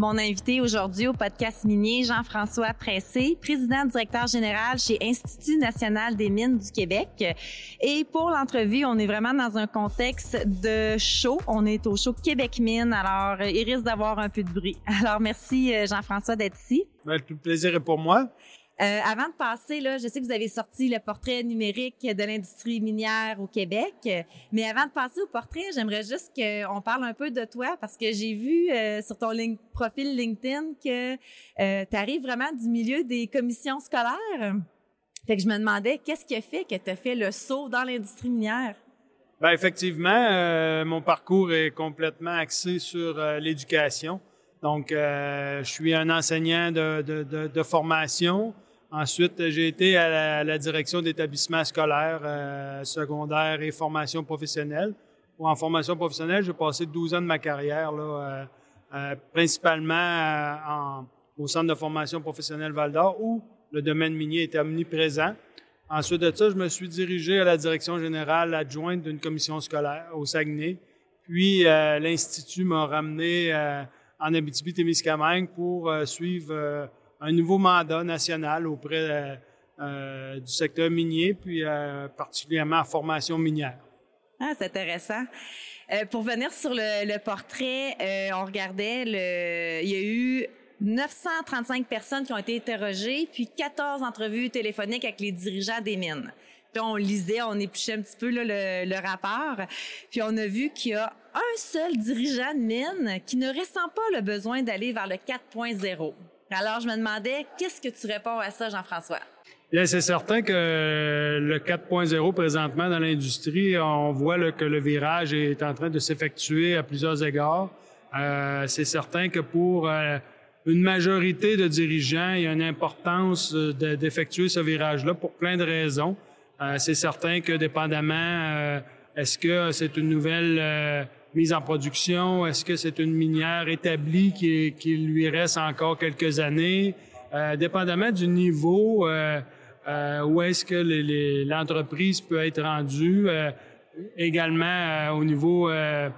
Mon invité aujourd'hui au podcast minier, Jean-François Pressé, président directeur général chez Institut national des mines du Québec. Et pour l'entrevue, on est vraiment dans un contexte de show. On est au show Québec Mine, alors il risque d'avoir un peu de bruit. Alors merci euh, Jean-François d'être ici. Ben, tout plaisir est pour moi. Euh, avant de passer, là, je sais que vous avez sorti le portrait numérique de l'industrie minière au Québec, mais avant de passer au portrait, j'aimerais juste qu'on parle un peu de toi parce que j'ai vu euh, sur ton profil LinkedIn que euh, tu arrives vraiment du milieu des commissions scolaires. Fait que je me demandais, qu'est-ce qui a fait que tu as fait le saut dans l'industrie minière? Ben effectivement, mon parcours est complètement axé sur l'éducation. Donc, je suis un enseignant de formation. Ensuite, j'ai été à la, direction d'établissements scolaires, euh, secondaires et formation professionnelle. en formation professionnelle, j'ai passé 12 ans de ma carrière, là, euh, euh, principalement au centre de formation professionnelle Val-d'Or, où le domaine minier était omniprésent. Ensuite de ça, je me suis dirigé à la direction générale adjointe d'une commission scolaire au Saguenay. Puis, l'Institut m'a ramené en Abitibi-Témiscamingue pour suivre un nouveau mandat national auprès euh, euh, du secteur minier, puis euh, particulièrement en formation minière. Ah, c'est intéressant. pour venir sur le, portrait, on regardait, le, il y a eu 935 personnes qui ont été interrogées, puis 14 entrevues téléphoniques avec les dirigeants des mines. Puis on lisait, on épluchait un petit peu le, le, rapport, puis on a vu qu'il y a un seul dirigeant de mine qui ne ressent pas le besoin d'aller vers le 4.0. Alors, je me demandais, qu'est-ce que tu réponds à ça, Jean-François? Bien, c'est certain que le 4.0 présentement dans l'industrie, on voit que le virage est en train de s'effectuer à plusieurs égards. Euh, c'est certain que pour euh, une majorité de dirigeants, il y a une importance d'effectuer ce virage-là pour plein de raisons. Euh, c'est certain que dépendamment, est-ce que c'est une nouvelle mise en production? Est-ce que c'est une minière établie qui, qui, lui reste encore quelques années? Euh, dépendamment du niveau euh, euh où est-ce que l'entreprise peut être rendue, euh, également euh, au niveau de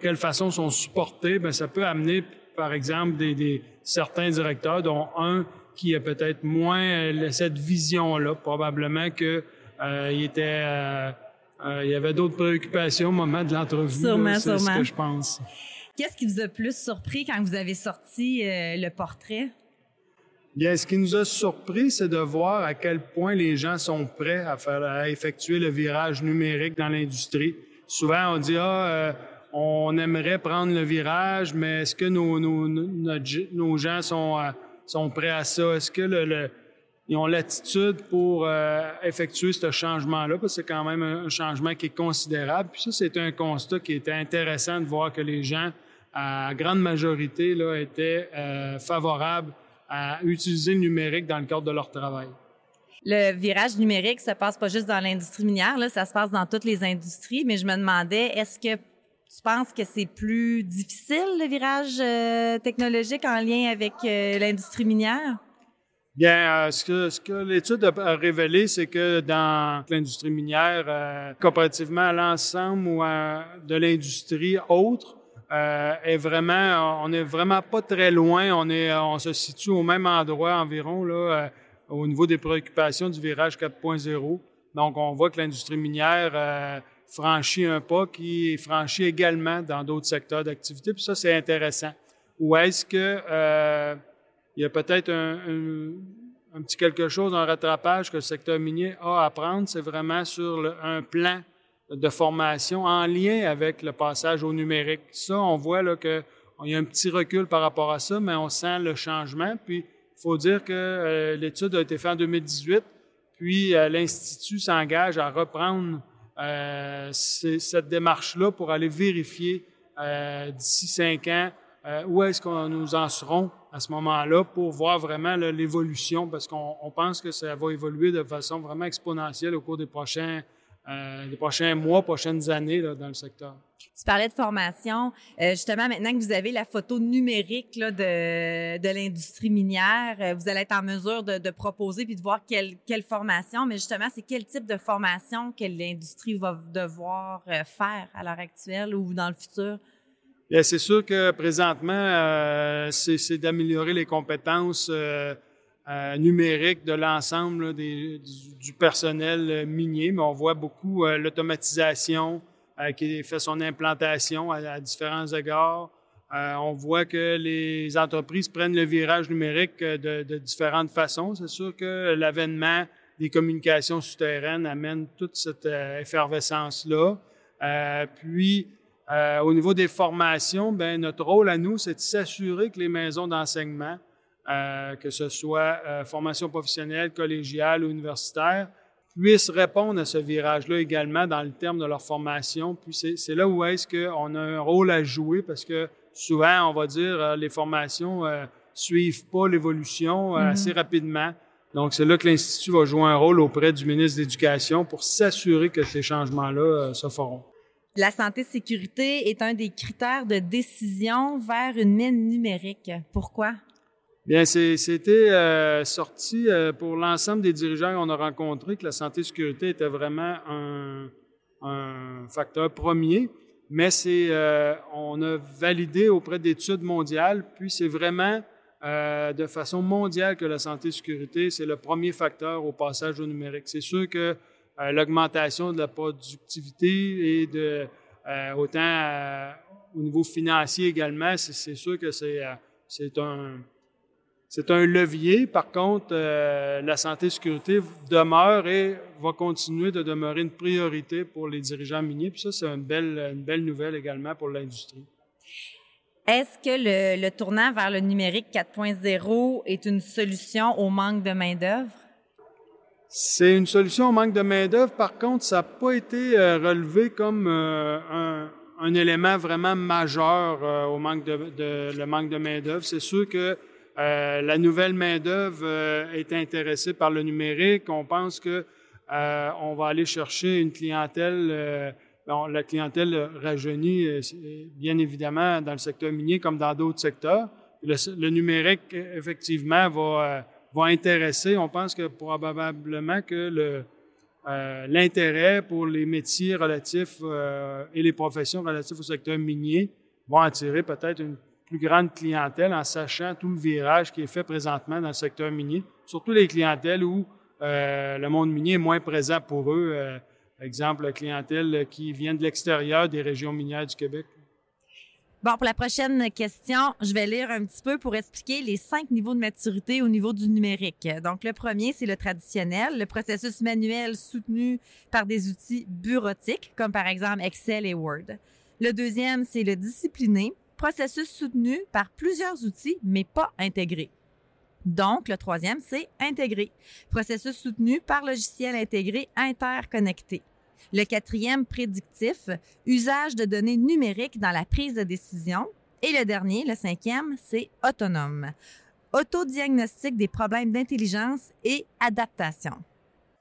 quelle façon sont supportés, ben ça peut amener, par exemple, des, des certains directeurs, dont un qui a peut-être moins cette vision-là, probablement que il était euh, il y avait d'autres préoccupations au moment de l'entrevue. Sûrement, C'est ce que je pense. Qu'est-ce qui vous a plus surpris quand vous avez sorti euh, le portrait? Bien, ce qui nous a surpris, c'est de voir à quel point les gens sont prêts à faire, à effectuer le virage numérique dans l'industrie. Souvent, on dit ah, euh, on aimerait prendre le virage, mais est-ce que nos, nos, nos, gens sont, sont prêts à ça? Est-ce que le ils ont l'attitude pour euh, effectuer ce changement-là, parce que c'est quand même un changement qui est considérable. Puis ça, c'est un constat qui était intéressant de voir que les gens, à grande majorité, là, étaient euh, favorables à utiliser le numérique dans le cadre de leur travail. Le virage numérique se passe pas juste dans l'industrie minière, là, ça se passe dans toutes les industries, mais je me demandais, est-ce que tu penses que c'est plus difficile, le virage euh, technologique en lien avec l'industrie minière? Bien, euh, ce que, l'étude a révélé, c'est que dans l'industrie minière, euh, comparativement à l'ensemble de l'industrie autre, euh, est vraiment, on n'est vraiment pas très loin. On se situe au même endroit environ au niveau des préoccupations du virage 4.0. Donc, on voit que l'industrie minière franchit un pas qui est franchi également dans d'autres secteurs d'activité. Puis ça, c'est intéressant. Ou est-ce que il y a peut-être un, petit quelque chose, un rattrapage que le secteur minier a à prendre. C'est vraiment sur un plan de formation en lien avec le passage au numérique. Ça, on voit là qu'il y a un petit recul par rapport à ça, mais on sent le changement. Puis, il faut dire que euh, l'étude a été faite en 2018, puis euh, l'Institut s'engage à reprendre euh, cette démarche-là pour aller vérifier d'ici cinq ans où est-ce qu'on nous en serons à ce moment-là pour voir vraiment l'évolution parce qu'on pense que ça va évoluer de façon vraiment exponentielle au cours des prochains, euh, prochains mois, prochaines années dans le secteur. Tu parlais de formation. Euh, justement, maintenant que vous avez la photo numérique de, de l'industrie minière, euh, vous allez être en mesure de, de proposer puis de voir quelle, quelle formation, mais justement, c'est quel type de formation que l'industrie va devoir euh, faire à l'heure actuelle ou dans le futur? Bien, c'est sûr que présentement, euh, c'est d'améliorer les compétences euh, euh, numériques de l'ensemble du, personnel minier, mais on voit beaucoup l'automatisation qui fait son implantation à, différents égards. on voit que les entreprises prennent le virage numérique de, de différentes façons. C'est sûr que l'avènement des communications souterraines amène toute cette effervescence-là. puis, euh, au niveau des formations, ben, notre rôle à nous, c'est de s'assurer que les maisons d'enseignement, euh, que ce soit euh, formation professionnelle, collégiale ou universitaire, puissent répondre à ce virage-là également dans le terme de leur formation. Puis c'est là où est-ce qu'on a un rôle à jouer parce que souvent, on va dire, les formations suivent pas l'évolution mm-hmm. assez rapidement. Donc, c'est là que l'Institut va jouer un rôle auprès du ministre de l'Éducation pour s'assurer que ces changements-là se feront. La santé-sécurité est un des critères de décision vers une mine numérique. Pourquoi? Bien, c'était euh, sorti euh, pour l'ensemble des dirigeants qu'on a rencontrés que la santé-sécurité était vraiment un, facteur premier, mais c'est euh, on a validé auprès d'études mondiales, puis c'est vraiment de façon mondiale que la santé-sécurité, c'est le premier facteur au passage au numérique. C'est sûr que l'augmentation de la productivité et de euh, autant euh, au niveau financier également, c'est sûr que c'est un un levier. Par contre, la santé et sécurité demeure et va continuer de demeurer une priorité pour les dirigeants miniers. Puis ça, c'est une belle, une belle nouvelle également pour l'industrie. Est-ce que le, le, tournant vers le numérique 4.0 est une solution au manque de main-d'œuvre? C'est une solution au manque de main-d'œuvre. Par contre, ça n'a pas été euh, relevé comme euh, un, élément vraiment majeur euh, au manque de, manque de main-d'œuvre. C'est sûr que la nouvelle main-d'œuvre est intéressée par le numérique. On pense que on va aller chercher une clientèle. La clientèle rajeunit, bien évidemment, dans le secteur minier comme dans d'autres secteurs. Le numérique, effectivement, va va intéresser. On pense que probablement que euh, l'intérêt pour les métiers relatifs euh, et les professions relatives au secteur minier vont attirer peut-être une plus grande clientèle en sachant tout le virage qui est fait présentement dans le secteur minier, surtout les clientèles où euh, le monde minier est moins présent pour eux. exemple, la clientèle qui vient de l'extérieur des régions minières du Québec. Bon, pour la prochaine question, je vais lire un petit peu pour expliquer les cinq niveaux de maturité au niveau du numérique. Donc, le premier, c'est le traditionnel, le processus manuel soutenu par des outils bureautiques, comme par exemple Excel et Word. Le deuxième, c'est le discipliné, processus soutenu par plusieurs outils, mais pas intégré. Donc, le troisième, c'est intégré, processus soutenu par logiciel intégré interconnecté. Le quatrième, prédictif, usage de données numériques dans la prise de décision. Et le dernier, le cinquième, c'est autonome, autodiagnostic des problèmes d'intelligence et adaptation.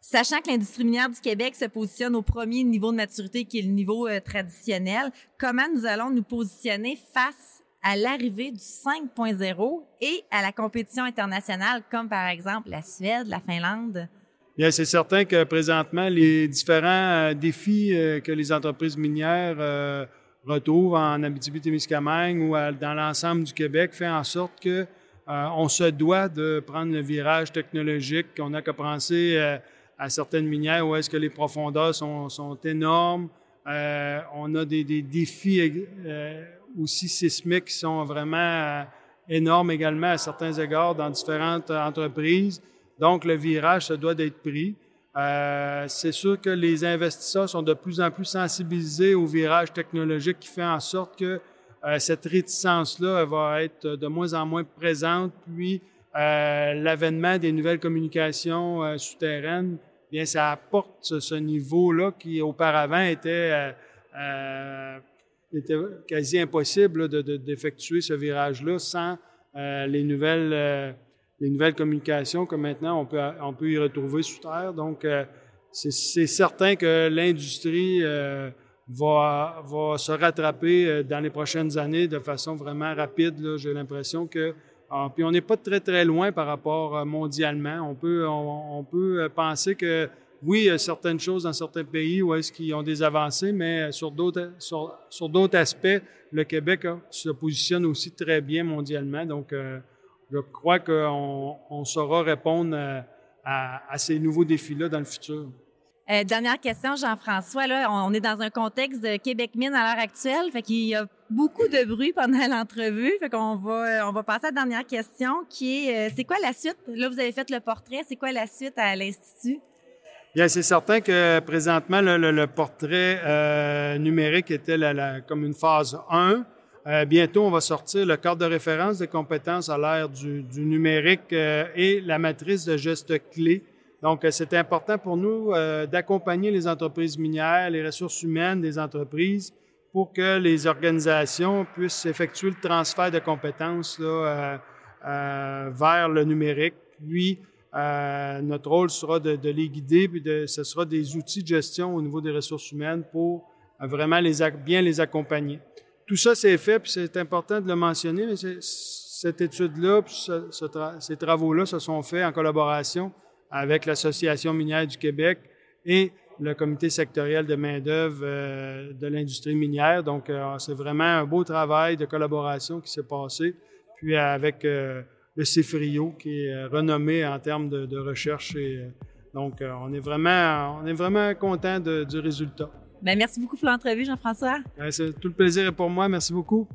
Sachant que l'industrie minière du Québec se positionne au premier niveau de maturité qui est le niveau euh, traditionnel, comment nous allons nous positionner face à l'arrivée du 5.0 et à la compétition internationale comme par exemple la Suède, la Finlande? Bien, c'est certain que présentement, les différents euh, défis euh, que les entreprises minières euh, retrouvent en Abitibi-Témiscamingue ou dans l'ensemble du Québec fait en sorte que on se doit de prendre le virage technologique. qu'on a qu'à penser à certaines minières où est-ce que les profondeurs sont, énormes. on a des défis aussi sismiques qui sont vraiment énormes également à certains égards dans différentes entreprises. Donc, le virage, ça doit d'être pris. Euh, c'est sûr que les investisseurs sont de plus en plus sensibilisés au virage technologique qui fait en sorte que euh, cette réticence-là va être de moins en moins présente. Puis, euh, l'avènement des nouvelles communications souterraines, bien, ça apporte ce, ce niveau-là qui auparavant était, était quasi impossible d'effectuer ce virage-là sans les nouvelles les nouvelles communications que maintenant on peut, on peut y retrouver sous terre. Donc, c'est certain que l'industrie va, va se rattraper dans les prochaines années de façon vraiment rapide. J'ai l'impression que ah, puis on n'est pas très, très loin par rapport euh, mondialement. On peut, on, peut euh, penser que oui, il y a certaines choses dans certains pays où est-ce qu'ils ont des avancées, mais sur d'autres, sur, sur aspects, le Québec se positionne aussi très bien mondialement. Donc, euh, je crois qu'on on saura répondre à, à ces nouveaux défis-là dans le futur. Euh, dernière question, Jean-François. Là, on est dans un contexte de Québec Mine à l'heure actuelle, fait qu'il y a beaucoup de bruit pendant l'entrevue. Fait qu'on va, euh, on va passer à la dernière question, qui est, euh, c'est quoi la suite? Là, vous avez fait le portrait. C'est quoi la suite à l'institut? Bien, c'est certain que présentement, le, portrait numérique était la, comme une phase 1. Bientôt, on va sortir le cadre de référence des compétences à l'ère du, numérique et la matrice de gestes clés donc, euh, c'est important pour nous euh, d'accompagner les entreprises minières, les ressources humaines des entreprises pour que les organisations puissent effectuer le transfert de compétences euh, vers le numérique. Puis, notre rôle sera de, les guider, puis ce sera des outils de gestion au niveau des ressources humaines pour vraiment bien les accompagner. Tout ça, c'est fait, puis c'est important de le mentionner, mais cette étude-là, ces travaux-là se sont faits en collaboration avec l'Association minière du Québec et le comité sectoriel de main-d'œuvre euh, de l'industrie minière. Donc, euh, c'est vraiment un beau travail de collaboration qui s'est passé. Puis avec euh, le CIFRIO, qui est renommé en termes de, recherche. Donc, on est vraiment, on est vraiment content du résultat. Bien, merci beaucoup pour l'entrevue, Jean-François. c'est tout le plaisir est pour moi. Merci beaucoup.